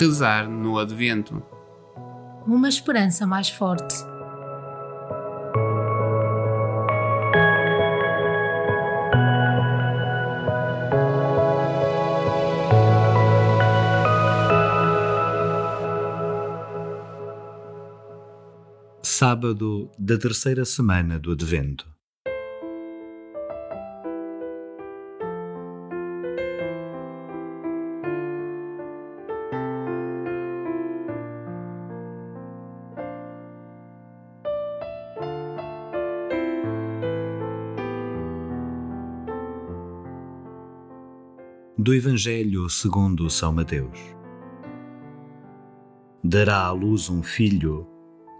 Rezar no Advento. Uma esperança mais forte. Sábado da terceira semana do Advento. Do Evangelho segundo São Mateus. Dará à luz um filho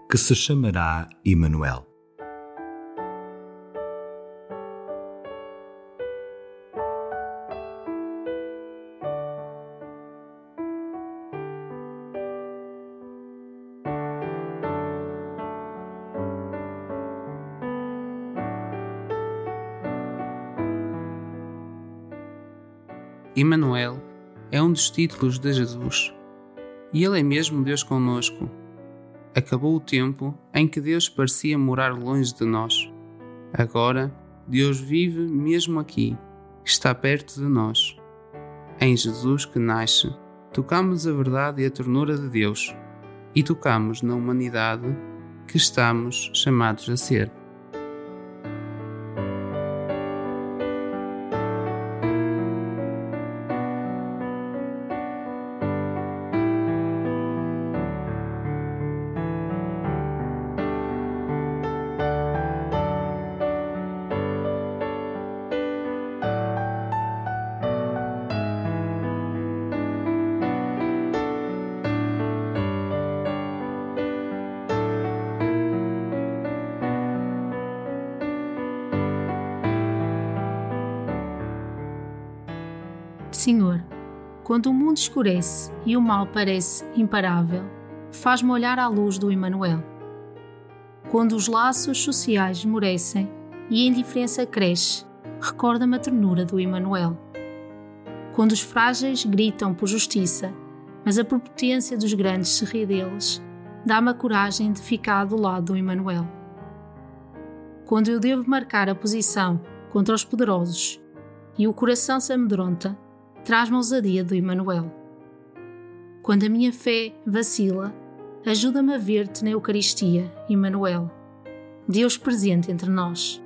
que se chamará Emanuel. Emmanuel é um dos títulos de Jesus e ele é mesmo Deus conosco. Acabou o tempo em que Deus parecia morar longe de nós. Agora, Deus vive mesmo aqui, está perto de nós. Em Jesus que nasce, tocamos a verdade e a ternura de Deus e tocamos na humanidade que estamos chamados a ser. Senhor, quando o mundo escurece e o mal parece imparável, faz-me olhar à luz do Emmanuel. Quando os laços sociais esmorecem e a indiferença cresce, recorda-me a ternura do Emmanuel. Quando os frágeis gritam por justiça, mas a prepotência dos grandes se ri deles, dá-me a coragem de ficar do lado do Emmanuel. Quando eu devo marcar a posição contra os poderosos e o coração se amedronta, traz-me a ousadia do Emmanuel. Quando a minha fé vacila, ajuda-me a ver-te na Eucaristia, Emmanuel, Deus presente entre nós.